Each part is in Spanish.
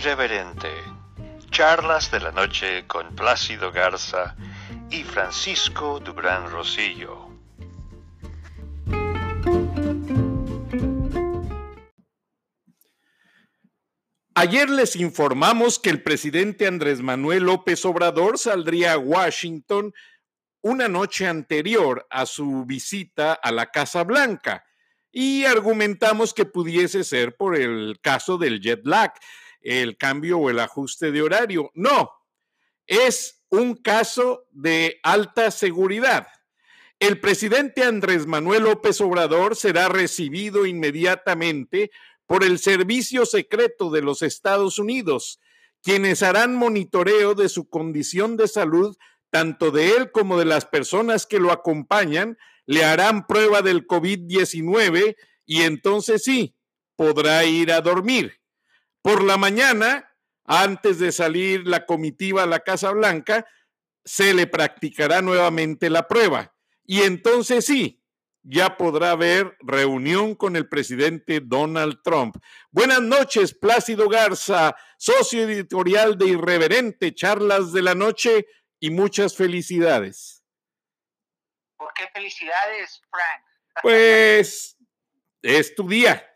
Irreverente. Charlas de la noche con Plácido Garza y Francisco Dubrán Rosillo. Ayer les informamos que el presidente Andrés Manuel López Obrador saldría a Washington una noche anterior a su visita a la Casa Blanca y argumentamos que pudiese ser por el caso del jet lag, el cambio o el ajuste de horario. No, es un caso de alta seguridad. El presidente Andrés Manuel López Obrador será recibido inmediatamente por el Servicio Secreto de los Estados Unidos, quienes harán monitoreo de su condición de salud, tanto de él como de las personas que lo acompañan, le harán prueba del COVID-19 y entonces sí, podrá ir a dormir. Por la mañana, antes de salir la comitiva a la Casa Blanca, se le practicará nuevamente la prueba. Y entonces sí, ya podrá haber reunión con el presidente Donald Trump. Buenas noches, Plácido Garza, socio editorial de Irreverente, Charlas de la Noche y muchas felicidades. ¿Por qué felicidades, Frank? Pues es tu día.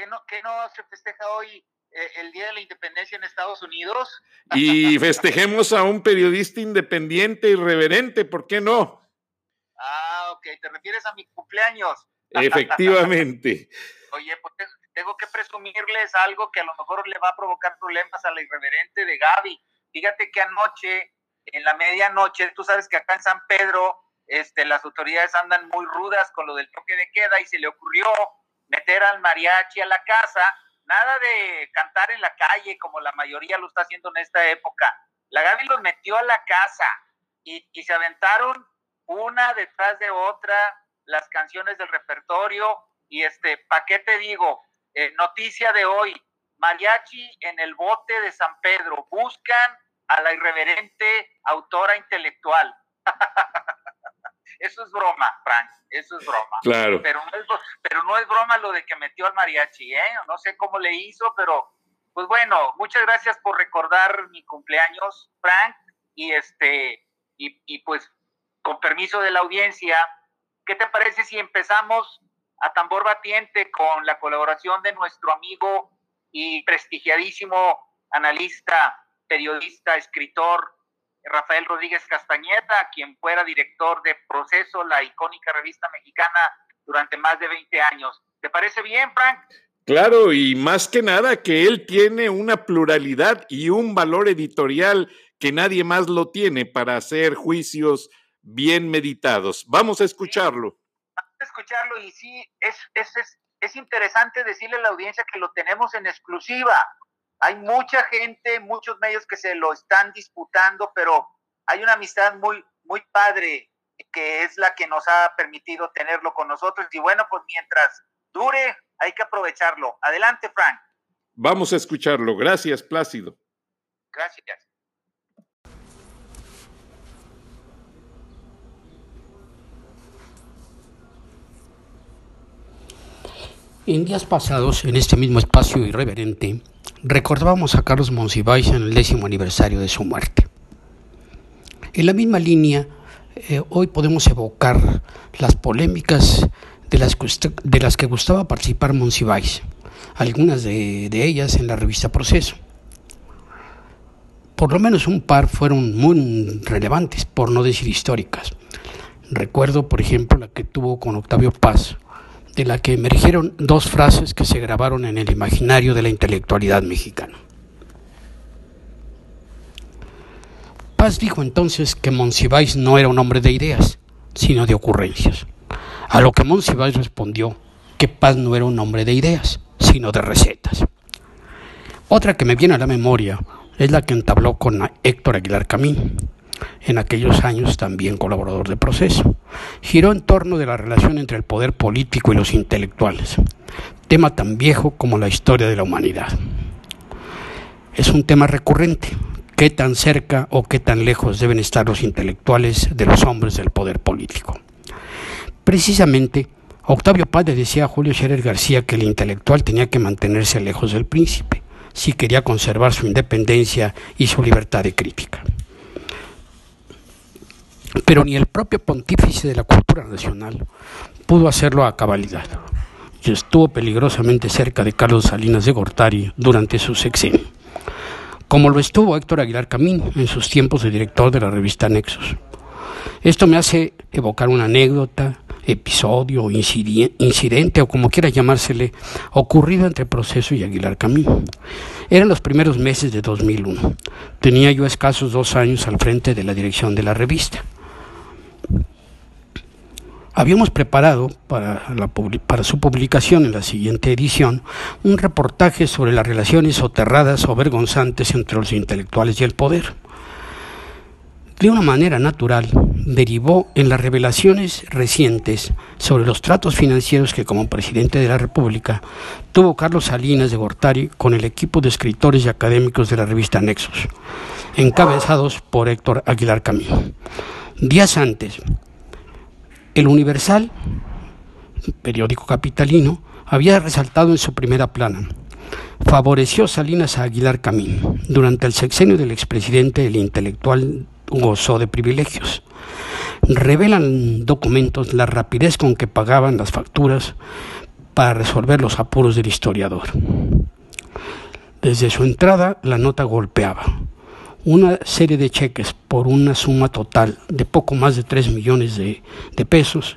¿Qué no, qué no se festeja hoy eh, el Día de la Independencia en Estados Unidos? Y festejemos a un periodista independiente y reverente, ¿por qué no? Ah, ok, te refieres a mi cumpleaños. Efectivamente. Oye, pues tengo que presumirles algo que a lo mejor le va a provocar problemas a la irreverente de Gaby. Fíjate que anoche en la medianoche, tú sabes que acá en San Pedro este, las autoridades andan muy rudas con lo del toque de queda y se le ocurrió meter al mariachi a la casa, nada de cantar en la calle como la mayoría lo está haciendo en esta época. La Gaby los metió a la casa y, se aventaron una detrás de otra las canciones del repertorio y este, ¿para qué te digo? Eh, noticia de hoy, mariachi en el bote de San Pedro, buscan a la irreverente autora intelectual. eso es broma, Frank, eso es broma. Claro. Pero no es, pero no es broma lo de que metió al mariachi, ¿eh? No sé cómo le hizo, pero pues bueno, muchas gracias por recordar mi cumpleaños, Frank, y este, y, y pues con permiso de la audiencia, ¿qué te parece si empezamos a tambor batiente con la colaboración de nuestro amigo y prestigiadísimo analista periodista, escritor Rafael Rodríguez Castañeda, quien fuera director de Proceso, la icónica revista mexicana, durante más de 20 años. ¿Te parece bien, Frank? Claro, y más que nada que él tiene una pluralidad y un valor editorial que nadie más lo tiene para hacer juicios bien meditados. Vamos a escucharlo. Vamos a escucharlo y sí, es, es, es, es interesante decirle a la audiencia que lo tenemos en exclusiva hay mucha gente, muchos medios que se lo están disputando, pero hay una amistad muy, muy padre que es la que nos ha permitido tenerlo con nosotros. Y bueno, pues mientras dure, hay que aprovecharlo. Adelante, Frank. Vamos a escucharlo. Gracias, Plácido. Gracias. En días pasados, en este mismo espacio irreverente, recordábamos a Carlos Monsiváis en el décimo aniversario de su muerte. En la misma línea, eh, hoy podemos evocar las polémicas de las, que gustaba participar Monsiváis, algunas de, de ellas en la revista Proceso. Por lo menos un par fueron muy relevantes, por no decir históricas. Recuerdo, por ejemplo, la que tuvo con Octavio Paz, de la que emergieron dos frases que se grabaron en el imaginario de la intelectualidad mexicana. Paz dijo entonces que Monsiváis no era un hombre de ideas, sino de ocurrencias. A lo que Monsiváis respondió que Paz no era un hombre de ideas, sino de recetas. Otra que me viene a la memoria es la que entabló con Héctor Aguilar Camín, en aquellos años también colaborador de proceso. Giró en torno de la relación entre el poder político y los intelectuales, tema tan viejo como la historia de la humanidad. Es un tema recurrente. ¿Qué tan cerca o qué tan lejos deben estar los intelectuales de los hombres del poder político? Precisamente, Octavio Paz decía a Julio Scherer García que el intelectual tenía que mantenerse lejos del príncipe si quería conservar su independencia y su libertad de crítica. Pero ni el propio pontífice de la cultura nacional pudo hacerlo a cabalidad y estuvo peligrosamente cerca de Carlos Salinas de Gortari durante su sexenio, como lo estuvo Héctor Aguilar Camín en sus tiempos de director de la revista Nexos. Esto me hace evocar una anécdota, episodio, incidente o como quiera llamársele, ocurrido entre Proceso y Aguilar Camín. Eran los primeros meses de 2001. Tenía yo escasos dos años al frente de la dirección de la revista. Habíamos preparado para, su publicación en la siguiente edición un reportaje sobre las relaciones soterradas o vergonzantes entre los intelectuales y el poder. De una manera natural, derivó en las revelaciones recientes sobre los tratos financieros que como presidente de la República tuvo Carlos Salinas de Gortari con el equipo de escritores y académicos de la revista Nexos, encabezados por Héctor Aguilar Camino. Días antes, el Universal, periódico capitalino, había resaltado en su primera plana. Favoreció Salinas a Aguilar Camín. Durante el sexenio del expresidente, el intelectual gozó de privilegios. Revelan documentos la rapidez con que pagaban las facturas para resolver los apuros del historiador. Desde su entrada, la nota golpeaba una serie de cheques por una suma total de poco más de 3 millones de, pesos,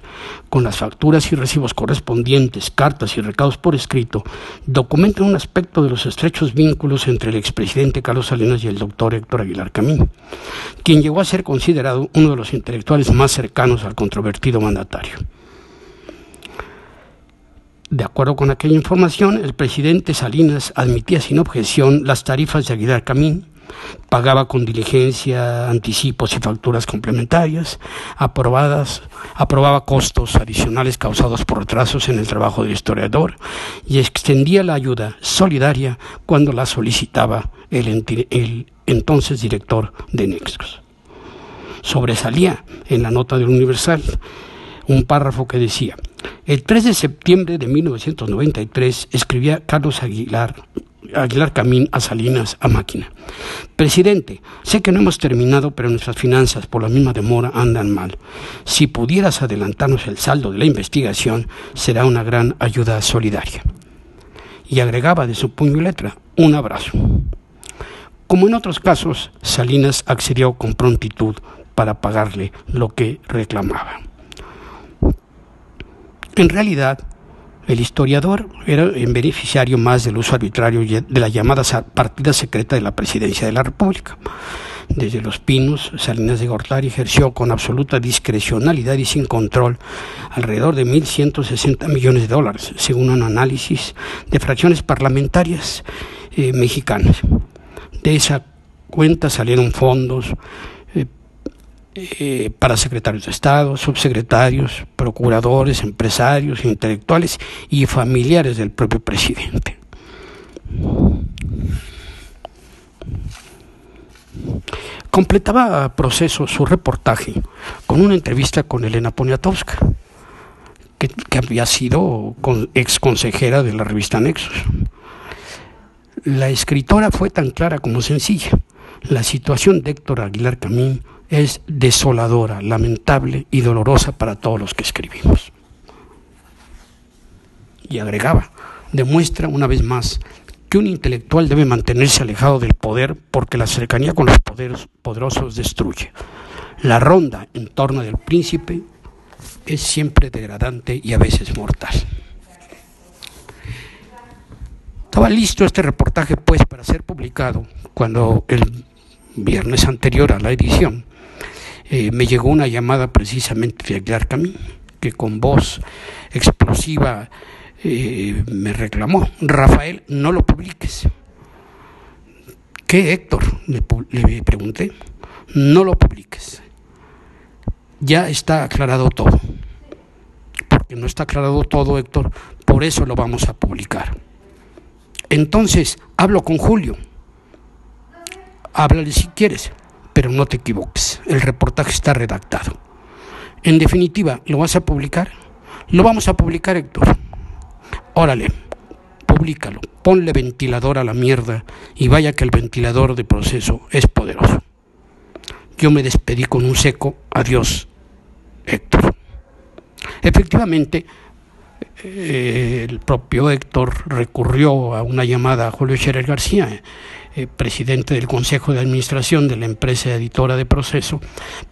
con las facturas y recibos correspondientes, cartas y recados por escrito, documentan un aspecto de los estrechos vínculos entre el expresidente Carlos Salinas y el doctor Héctor Aguilar Camín, quien llegó a ser considerado uno de los intelectuales más cercanos al controvertido mandatario. De acuerdo con aquella información, el presidente Salinas admitía sin objeción las tarifas de Aguilar Camín, pagaba con diligencia anticipos y facturas complementarias, aprobadas, aprobaba costos adicionales causados por retrasos en el trabajo del historiador y extendía la ayuda solidaria cuando la solicitaba el, entonces director de Nexos. Sobresalía en la nota del Universal un párrafo que decía, el 3 de septiembre de 1993 escribía Carlos Aguilar Aguilar Camín a Salinas a máquina. Presidente, sé que no hemos terminado, pero nuestras finanzas por la misma demora andan mal. Si pudieras adelantarnos el saldo de la investigación, será una gran ayuda solidaria. Y agregaba de su puño y letra, un abrazo. Como en otros casos, Salinas accedió con prontitud para pagarle lo que reclamaba. En realidad, el historiador era en beneficiario más del uso arbitrario de la llamada partida secreta de la presidencia de la República. Desde Los Pinos, Salinas de Gortari ejerció con absoluta discrecionalidad y sin control alrededor de 1.160 millones de dólares, según un análisis de fracciones parlamentarias eh, mexicanas. De esa cuenta salieron fondos eh, para secretarios de Estado, subsecretarios, procuradores, empresarios, intelectuales y familiares del propio presidente. Completaba proceso su reportaje con una entrevista con Elena Poniatowska, que, había sido ex consejera de la revista Nexus. La escritora fue tan clara como sencilla. La situación de Héctor Aguilar Camín es desoladora, lamentable y dolorosa para todos los que escribimos. Y agregaba, demuestra una vez más que un intelectual debe mantenerse alejado del poder porque la cercanía con los poderosos destruye. La ronda en torno del príncipe es siempre degradante y a veces mortal. Estaba listo este reportaje pues para ser publicado cuando el viernes anterior a la edición eh, me llegó una llamada precisamente de Aguilar Camín, que con voz explosiva eh, me reclamó, Rafael, no lo publiques. ¿Qué, Héctor? Le, le pregunté. No lo publiques. Ya está aclarado todo. Porque no está aclarado todo, Héctor, por eso lo vamos a publicar. Entonces, hablo con Julio. Háblale si quieres pero no te equivoques, el reportaje está redactado. En definitiva, ¿lo vas a publicar? Lo vamos a publicar, Héctor. Órale, públicalo, ponle ventilador a la mierda y vaya que el ventilador de proceso es poderoso. Yo me despedí con un seco adiós, Héctor. Efectivamente, eh, el propio Héctor recurrió a una llamada a Julio Scherer García, eh, presidente del Consejo de Administración de la empresa editora de proceso,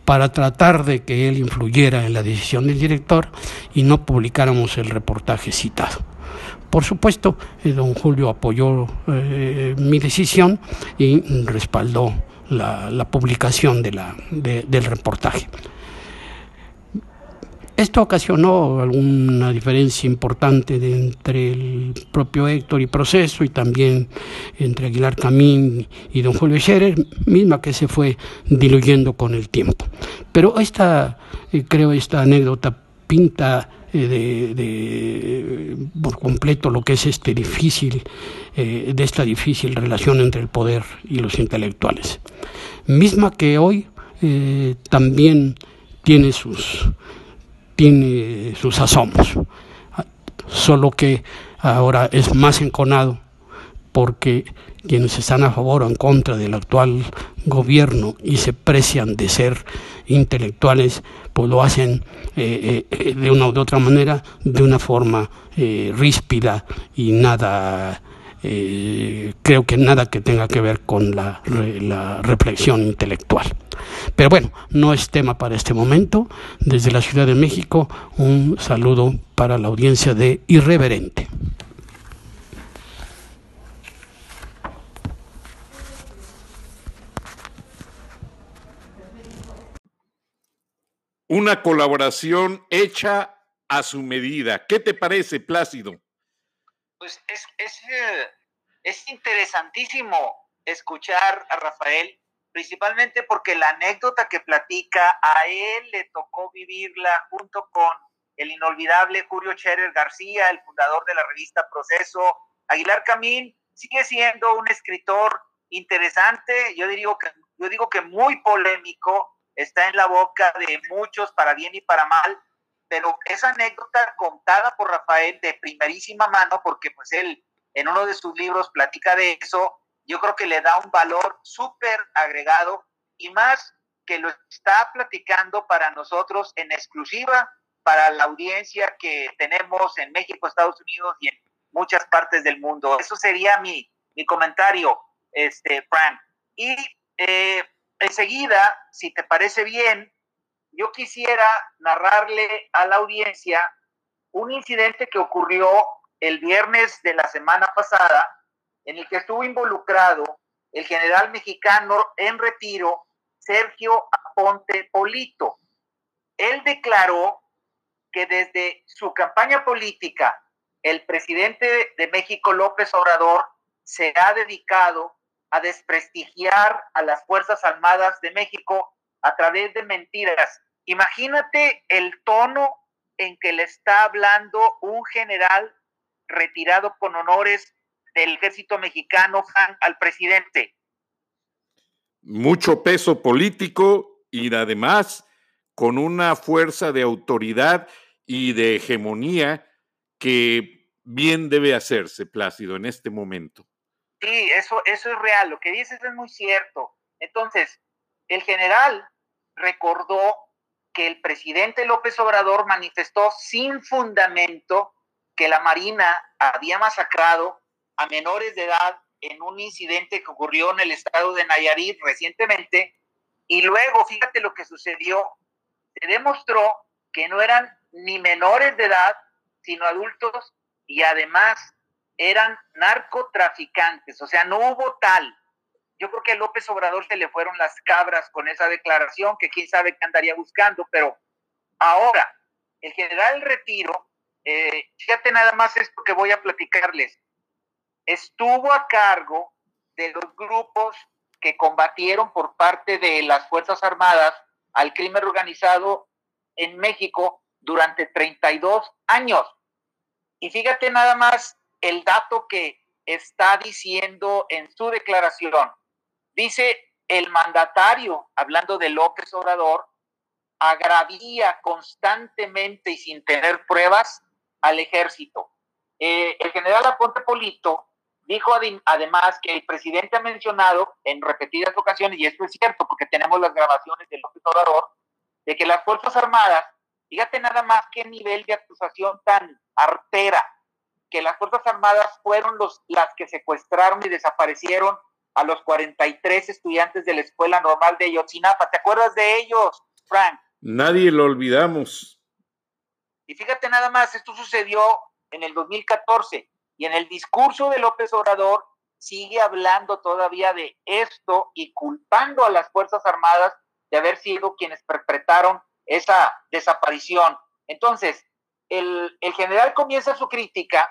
para tratar de que él influyera en la decisión del director y no publicáramos el reportaje citado. Por supuesto, eh, don Julio apoyó mi decisión y respaldó la, publicación del reportaje. Esto ocasionó alguna diferencia importante entre el propio Héctor y Proceso y también entre Aguilar Camín y don Julio Scherer, misma que se fue diluyendo con el tiempo. Pero esta, eh, creo, esta anécdota pinta eh, de, por completo lo que es este difícil, eh, de esta difícil relación entre el poder y los intelectuales. Misma que hoy también tiene sus tiene sus asomos, solo que ahora es más enconado porque quienes están a favor o en contra del actual gobierno y se precian de ser intelectuales, pues lo hacen eh, eh, de una u otra manera, de una forma eh, ríspida y nada eh, creo que nada que tenga que ver con la, la, reflexión intelectual. Pero bueno, no es tema para este momento. Desde la Ciudad de México, un saludo para la audiencia de Irreverente. Una colaboración hecha a su medida. ¿Qué te parece, Plácido? Pues es, eh, es, interesantísimo escuchar a Rafael, principalmente porque la anécdota que platica, a él le tocó vivirla junto con el inolvidable Julio Scherer García, el fundador de la revista Proceso. Aguilar Camín sigue siendo un escritor interesante, yo digo que, yo digo que muy polémico, está en la boca de muchos para bien y para mal, pero esa anécdota contada por Rafael de primerísima mano, porque pues él en uno de sus libros platica de eso, yo creo que le da un valor súper agregado y más que lo está platicando para nosotros en exclusiva para la audiencia que tenemos en México, Estados Unidos y en muchas partes del mundo. Eso sería mi, mi comentario, este, Fran. Y eh, enseguida, si te parece bien, yo quisiera narrarle a la audiencia un incidente que ocurrió el viernes de la semana pasada, en el que estuvo involucrado el general mexicano en retiro, Sergio Aponte Polito. Él declaró que desde su campaña política, el presidente de México, López Obrador, se ha dedicado a desprestigiar a las Fuerzas Armadas de México a través de mentiras. Imagínate el tono en que le está hablando un general retirado con honores del ejército mexicano al presidente. Mucho peso político y además con una fuerza de autoridad y de hegemonía que bien debe hacerse, Plácido, en este momento. Sí, eso, eso es real, lo que dices es muy cierto. Entonces, el general recordó que el presidente López Obrador manifestó sin fundamento que la Marina había masacrado a menores de edad en un incidente que ocurrió en el estado de Nayarit recientemente. Y luego, fíjate lo que sucedió, se demostró que no eran ni menores de edad, sino adultos y además eran narcotraficantes, o sea, no hubo tal yo creo que a López Obrador se le fueron las cabras con esa declaración, que quién sabe qué andaría buscando, pero ahora, el general Retiro, eh, fíjate nada más esto que voy a platicarles, estuvo a cargo de los grupos que combatieron por parte de las Fuerzas Armadas al crimen organizado en México durante 32 años. Y fíjate nada más el dato que está diciendo en su declaración. Dice el mandatario, hablando de López Obrador, agravía constantemente y sin tener pruebas al ejército. Eh, el general Aponte Polito dijo además que el presidente ha mencionado en repetidas ocasiones, y esto es cierto porque tenemos las grabaciones del López Obrador, de que las Fuerzas Armadas, fíjate nada más qué nivel de acusación tan artera, que las Fuerzas Armadas fueron los, las que secuestraron y desaparecieron a los 43 estudiantes de la Escuela Normal de Yotzinapa. ¿Te acuerdas de ellos, Frank? Nadie lo olvidamos. Y fíjate nada más, esto sucedió en el 2014 y en el discurso de López Obrador sigue hablando todavía de esto y culpando a las Fuerzas Armadas de haber sido quienes perpetraron esa desaparición. Entonces, el, el general comienza su crítica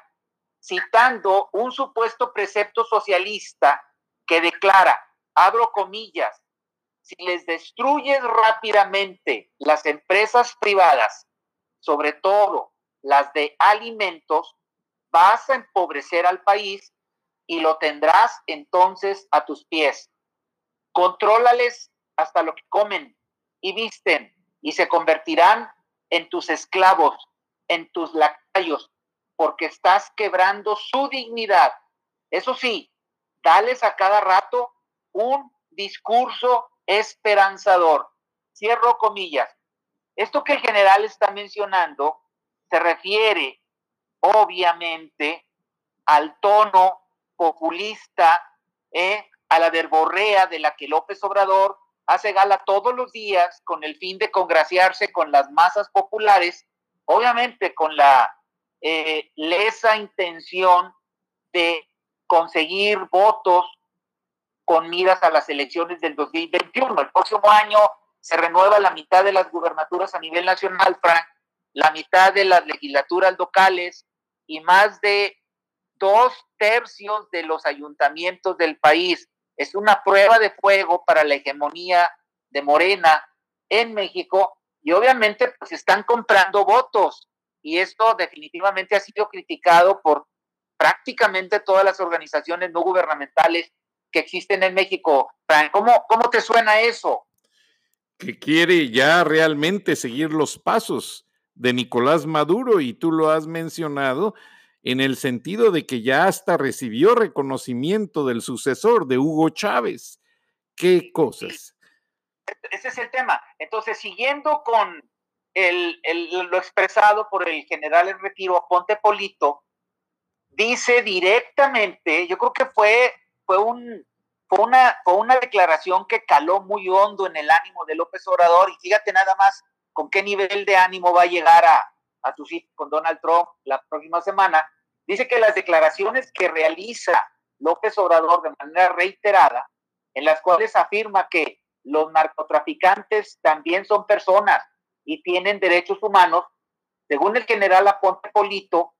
citando un supuesto precepto socialista que declara, abro comillas, si les destruyes rápidamente las empresas privadas, sobre todo las de alimentos, vas a empobrecer al país y lo tendrás entonces a tus pies. Contrólales hasta lo que comen y visten y se convertirán en tus esclavos, en tus lacayos, porque estás quebrando su dignidad. Eso sí, dales a cada rato un discurso esperanzador. Cierro comillas. Esto que el general está mencionando se refiere obviamente al tono populista, eh, a la verborrea de la que López Obrador hace gala todos los días con el fin de congraciarse con las masas populares, obviamente con la eh, lesa intención de conseguir votos con miras a las elecciones del 2021. El próximo año se renueva la mitad de las gubernaturas a nivel nacional, Frank, la mitad de las legislaturas locales y más de dos tercios de los ayuntamientos del país. Es una prueba de fuego para la hegemonía de Morena en México y obviamente pues están comprando votos y esto definitivamente ha sido criticado por prácticamente todas las organizaciones no gubernamentales que existen en México. ¿Cómo, cómo te suena eso? Que quiere ya realmente seguir los pasos de Nicolás Maduro y tú lo has mencionado en el sentido de que ya hasta recibió reconocimiento del sucesor de Hugo Chávez. ¿Qué cosas? Ese es el tema. Entonces, siguiendo con el, lo expresado por el general en retiro Ponte Polito, dice directamente, yo creo que fue, fue, un, fue, una, fue una declaración que caló muy hondo en el ánimo de López Obrador y fíjate nada más con qué nivel de ánimo va a llegar a, a tu sitio con Donald Trump la próxima semana, dice que las declaraciones que realiza López Obrador de manera reiterada, en las cuales afirma que los narcotraficantes también son personas y tienen derechos humanos, según el general Aponte Polito,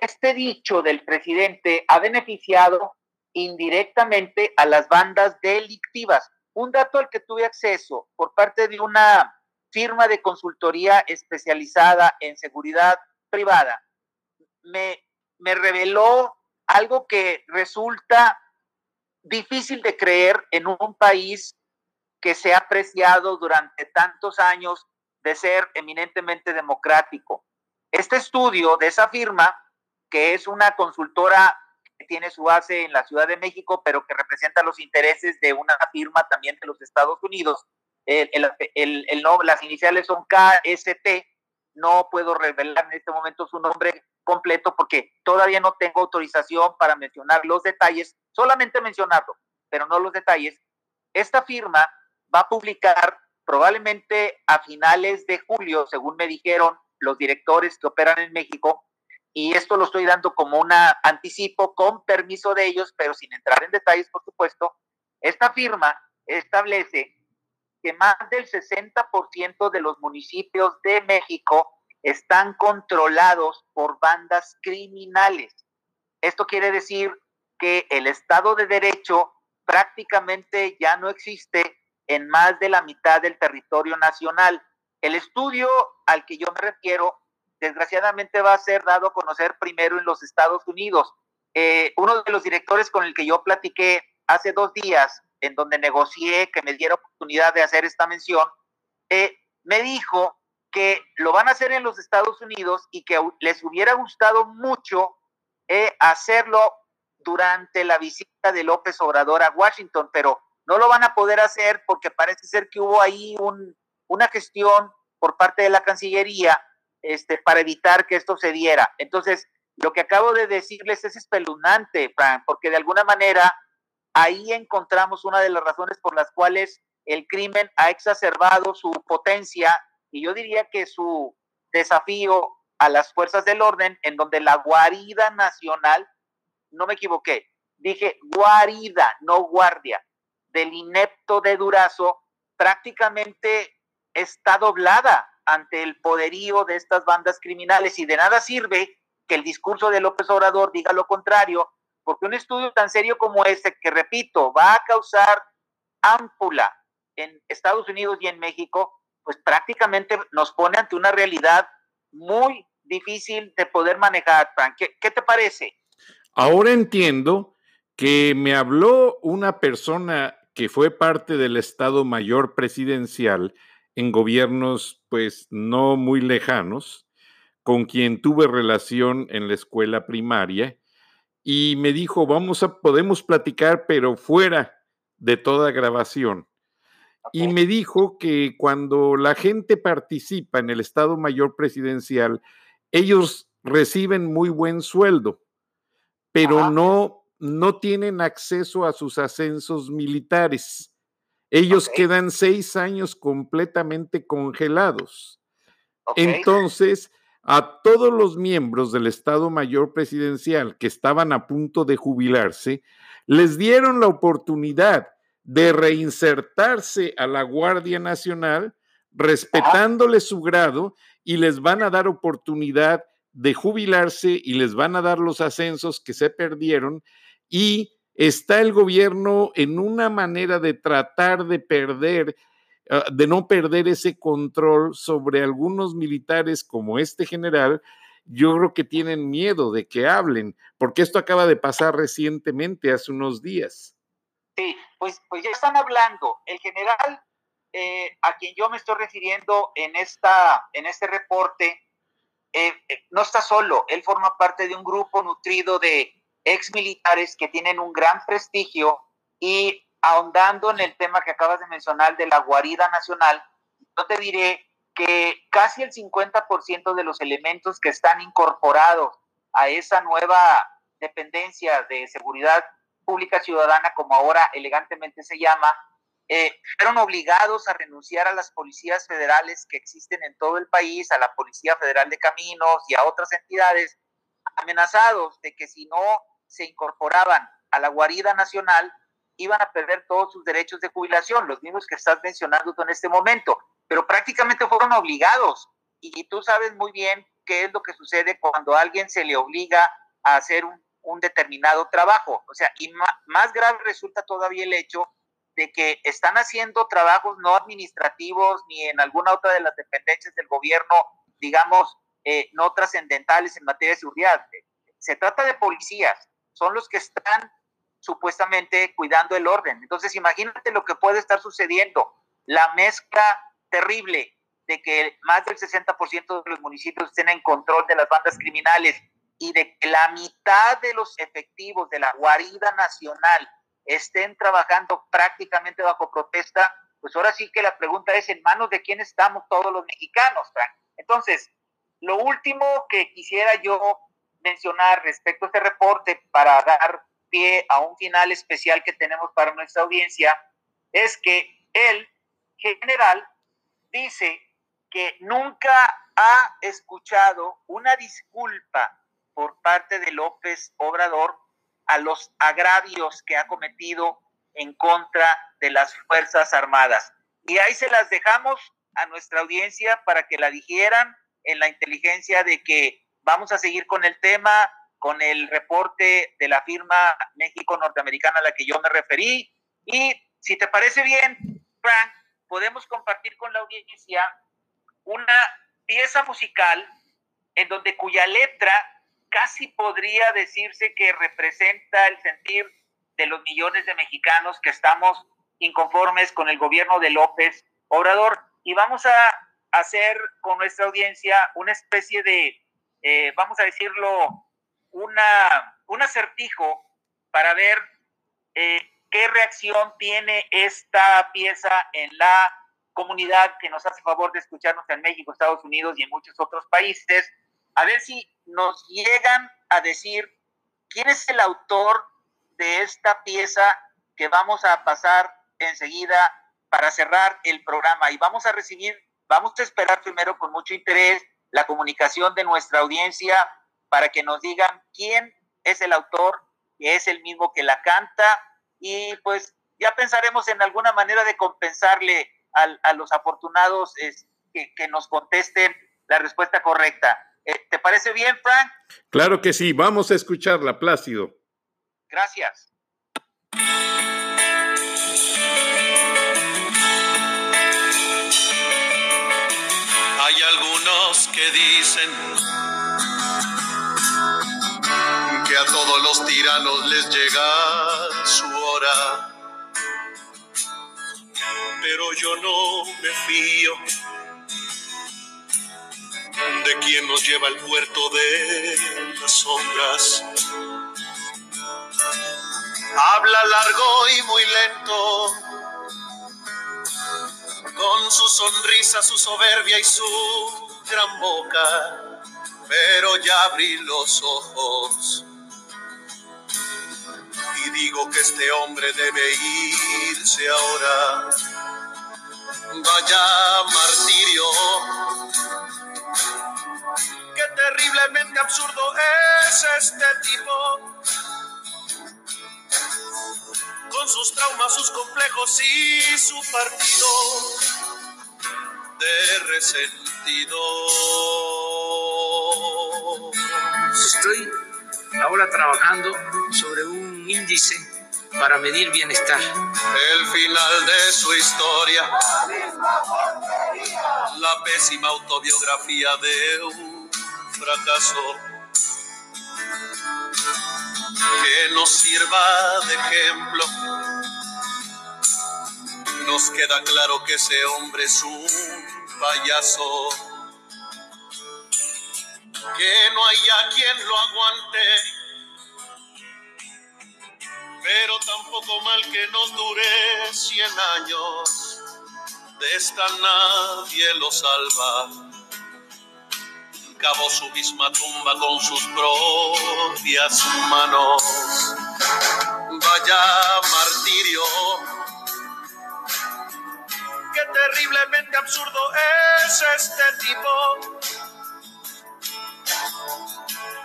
este dicho del presidente ha beneficiado indirectamente a las bandas delictivas. Un dato al que tuve acceso por parte de una firma de consultoría especializada en seguridad privada me, reveló algo que resulta difícil de creer en un país que se ha apreciado durante tantos años de ser eminentemente democrático. Este estudio de esa firma que es una consultora que tiene su base en la Ciudad de México, pero que representa los intereses de una firma también de los Estados Unidos. El, el, el, las iniciales son KST, no puedo revelar en este momento su nombre completo porque todavía no tengo autorización para mencionar los detalles, solamente mencionarlo, pero no los detalles. Esta firma va a publicar probablemente a finales de julio, según me dijeron los directores que operan en México, y esto lo estoy dando como un anticipo con permiso de ellos, pero sin entrar en detalles, por supuesto. Esta firma establece que más del 60% de los municipios de México están controlados por bandas criminales. Esto quiere decir que el Estado de Derecho prácticamente ya no existe en más de la mitad del territorio nacional. El estudio al que yo me refiero desgraciadamente va a ser dado a conocer primero en los Estados Unidos. Eh, uno de los directores con el que yo platiqué hace dos días, en donde negocié que me diera oportunidad de hacer esta mención, eh, me dijo que lo van a hacer en los Estados Unidos y que les hubiera gustado mucho eh, hacerlo durante la visita de López Obrador a Washington, pero no lo van a poder hacer porque parece ser que hubo ahí un, una gestión por parte de la Cancillería este, para evitar que esto se diera. Entonces, lo que acabo de decirles es espeluznante, Frank, porque de alguna manera ahí encontramos una de las razones por las cuales el crimen ha exacerbado su potencia y yo diría que su desafío a las fuerzas del orden, en donde la guarida nacional, no me equivoqué, dije guarida, no guardia, del inepto de Durazo, prácticamente está doblada ante el poderío de estas bandas criminales y de nada sirve que el discurso de López Obrador diga lo contrario, porque un estudio tan serio como este, que repito, va a causar ámpula en Estados Unidos y en México, pues prácticamente nos pone ante una realidad muy difícil de poder manejar, Frank. ¿Qué, qué te parece? Ahora entiendo que me habló una persona que fue parte del Estado Mayor Presidencial en gobiernos pues no muy lejanos, con quien tuve relación en la escuela primaria, y me dijo, vamos a, podemos platicar, pero fuera de toda grabación. Y me dijo que cuando la gente participa en el Estado Mayor Presidencial, ellos reciben muy buen sueldo, pero no, no tienen acceso a sus ascensos militares. Ellos quedan seis años completamente congelados. Entonces, a todos los miembros del Estado Mayor Presidencial que estaban a punto de jubilarse, les dieron la oportunidad de reinsertarse a la Guardia Nacional, respetándole su grado, y les van a dar oportunidad de jubilarse y les van a dar los ascensos que se perdieron y está el gobierno en una manera de tratar de perder, ah, de no perder ese control sobre algunos militares como este general, yo creo que tienen miedo de que hablen, porque esto acaba de pasar recientemente, hace unos días. Sí, pues, pues ya están hablando. El general eh, a quien yo me estoy refiriendo en, esta, en este reporte eh, eh, no está solo, él forma parte de un grupo nutrido de ex militares que tienen un gran prestigio y ahondando en el tema que acabas de mencionar de la guarida nacional, yo te diré que casi el 50% de los elementos que están incorporados a esa nueva dependencia de seguridad pública ciudadana, como ahora elegantemente se llama, eh, fueron obligados a renunciar a las policías federales que existen en todo el país, a la Policía Federal de Caminos y a otras entidades, amenazados de que si no se incorporaban a la guarida nacional, iban a perder todos sus derechos de jubilación, los mismos que estás mencionando tú en este momento, pero prácticamente fueron obligados. Y, tú sabes muy bien qué es lo que sucede cuando a alguien se le obliga a hacer un, determinado trabajo. O sea, y más grave resulta todavía el hecho de que están haciendo trabajos no administrativos ni en alguna otra de las dependencias del gobierno, digamos, eh, no trascendentales en materia de seguridad. Se trata de policías, son los que están supuestamente cuidando el orden. Entonces, imagínate lo que puede estar sucediendo, la mezcla terrible de que más del 60% de los municipios estén en control de las bandas criminales y de que la mitad de los efectivos de la guarida nacional estén trabajando prácticamente bajo protesta, pues ahora sí que la pregunta es en manos de quién estamos todos los mexicanos. Entonces, lo último que quisiera yo mencionar respecto a este reporte para dar pie a un final especial que tenemos para nuestra audiencia es que el general dice que nunca ha escuchado una disculpa por parte de López Obrador a los agravios que ha cometido en contra de las Fuerzas Armadas. Y ahí se las dejamos a nuestra audiencia para que la dijeran en la inteligencia de que vamos a seguir con el tema, con el reporte de la firma México Norteamericana a la que yo me referí. Y si te parece bien, Frank, podemos compartir con la audiencia una pieza musical en donde cuya letra casi podría decirse que representa el sentir de los millones de mexicanos que estamos inconformes con el gobierno de López Obrador. Y vamos a hacer con nuestra audiencia una especie de, eh, vamos a decirlo, un acertijo para ver eh, qué reacción tiene esta pieza en la comunidad que nos hace favor de escucharnos en México, Estados Unidos y en muchos otros países, a ver si nos llegan a decir quién es el autor de esta pieza que vamos a pasar enseguida para cerrar el programa. Y vamos a recibir, vamos a esperar primero con mucho interés la comunicación de nuestra audiencia para que nos digan quién es el autor, que es el mismo que la canta y pues ya pensaremos en alguna manera de compensarle a, los afortunados que, que nos contesten la respuesta correcta. Eh, ¿Te parece bien, Frank? Claro que sí, vamos a escucharla, Plácido. Gracias. Que dicen que a todos los tiranos les llega su hora. Pero yo no me fío de quien nos lleva al puerto de las sombras. Habla largo y muy lento, con su sonrisa, su soberbia y su gran boca, pero ya abrí los ojos y digo que este hombre debe irse ahora. Vaya martirio Qué terriblemente absurdo es este tipo. Con sus traumas, sus complejos y su partido de Estoy ahora trabajando sobre un índice para medir bienestar. El final de su historia, la pésima autobiografía de un fracaso que nos sirva de ejemplo. Nos queda claro que ese hombre es un payaso, que no haya quien lo aguante pero tampoco mal que nos dure cien años. De esta nadie lo salva. Cavó su misma tumba con sus propias manos. Vaya martirio. Qué terriblemente absurdo es este tipo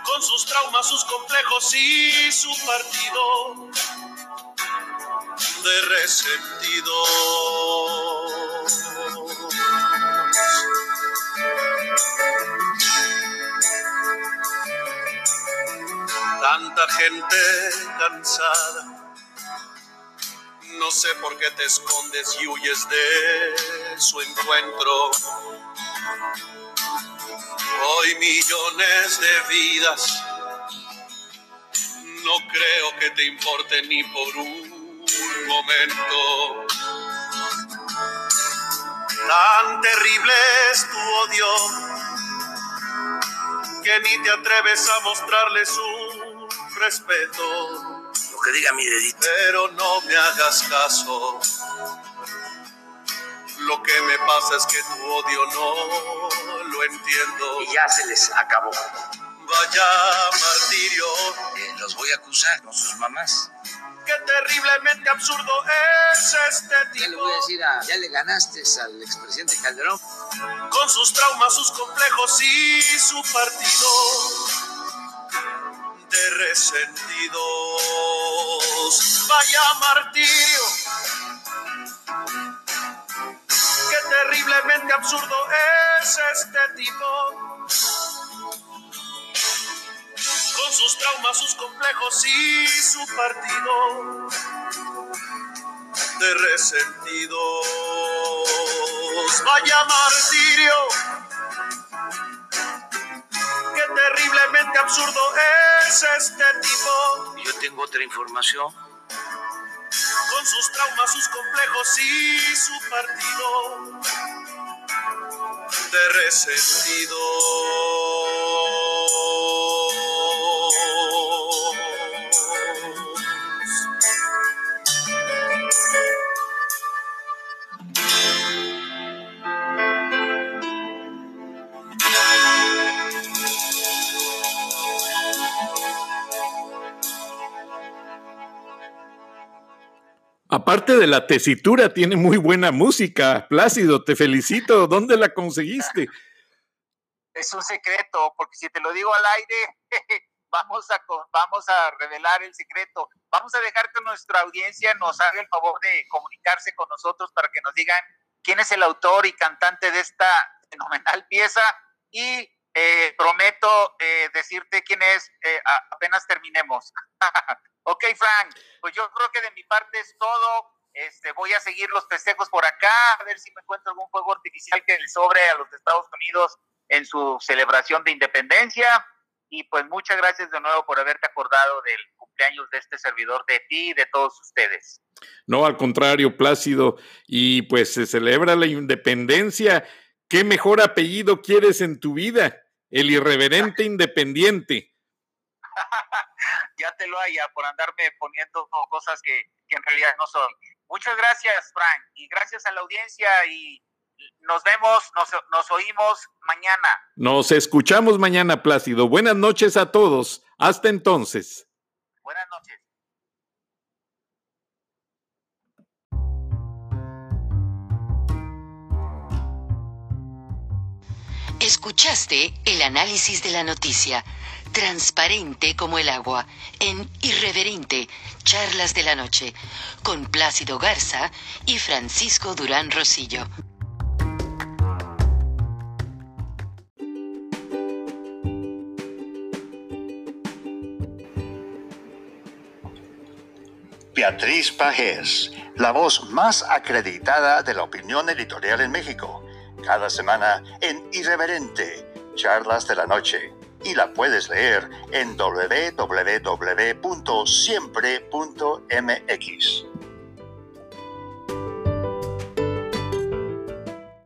con sus traumas, sus complejos y su partido de resentido. Tanta gente cansada, no sé por qué te escondes y huyes de su encuentro. Hoy millones de vidas, no creo que te importe ni por un momento. Tan terrible es tu odio que ni te atreves a mostrarles un respeto. Lo que diga mi dedito. Pero no me hagas caso. Lo que me pasa es que tu odio no lo entiendo. Y ya se les acabó. Vaya martirio. Eh, los voy a acusar con sus mamás. Qué terriblemente absurdo es este tipo. Ya le voy a decir a, ya le ganaste al expresidente Calderón. Con sus traumas, sus complejos y su partido de Vaya martirio Qué terriblemente absurdo es este tipo. Con sus traumas, sus complejos y su partido de resentidos. Vaya martirio. Qué terriblemente absurdo es este tipo. Yo tengo otra información con sus traumas, sus complejos y su partido de resentido. Aparte de la tesitura, tiene muy buena música. Plácido, te felicito. ¿Dónde la conseguiste? Es un secreto, porque si te lo digo al aire, vamos a, vamos a revelar el secreto. Vamos a dejar que nuestra audiencia nos haga el favor de comunicarse con nosotros para que nos digan quién es el autor y cantante de esta fenomenal pieza. Y eh, prometo eh, decirte quién es eh, apenas terminemos. Ok, Frank, pues yo creo que de mi parte es todo. Este, voy a seguir los festejos por acá, a ver si me encuentro algún fuego artificial que le sobre a los Estados Unidos en su celebración de independencia. Y pues muchas gracias de nuevo por haberte acordado del cumpleaños de este servidor, de ti y de todos ustedes. No, al contrario, Plácido. Y pues se celebra la independencia. ¿Qué mejor apellido quieres en tu vida? El irreverente independiente. ya te lo haya por andarme poniendo cosas que, en realidad no son. Muchas gracias, Frank, y gracias a la audiencia y nos vemos, nos, nos oímos mañana. Nos escuchamos mañana, Plácido. Buenas noches a todos. Hasta entonces. Buenas noches. Escuchaste el análisis de la noticia. Transparente como el agua, en Irreverente, Charlas de la Noche, con Plácido Garza y Francisco Durán Rosillo. Beatriz Pajés, la voz más acreditada de la opinión editorial en México, cada semana en Irreverente, Charlas de la Noche y la puedes leer en www.siempre.mx.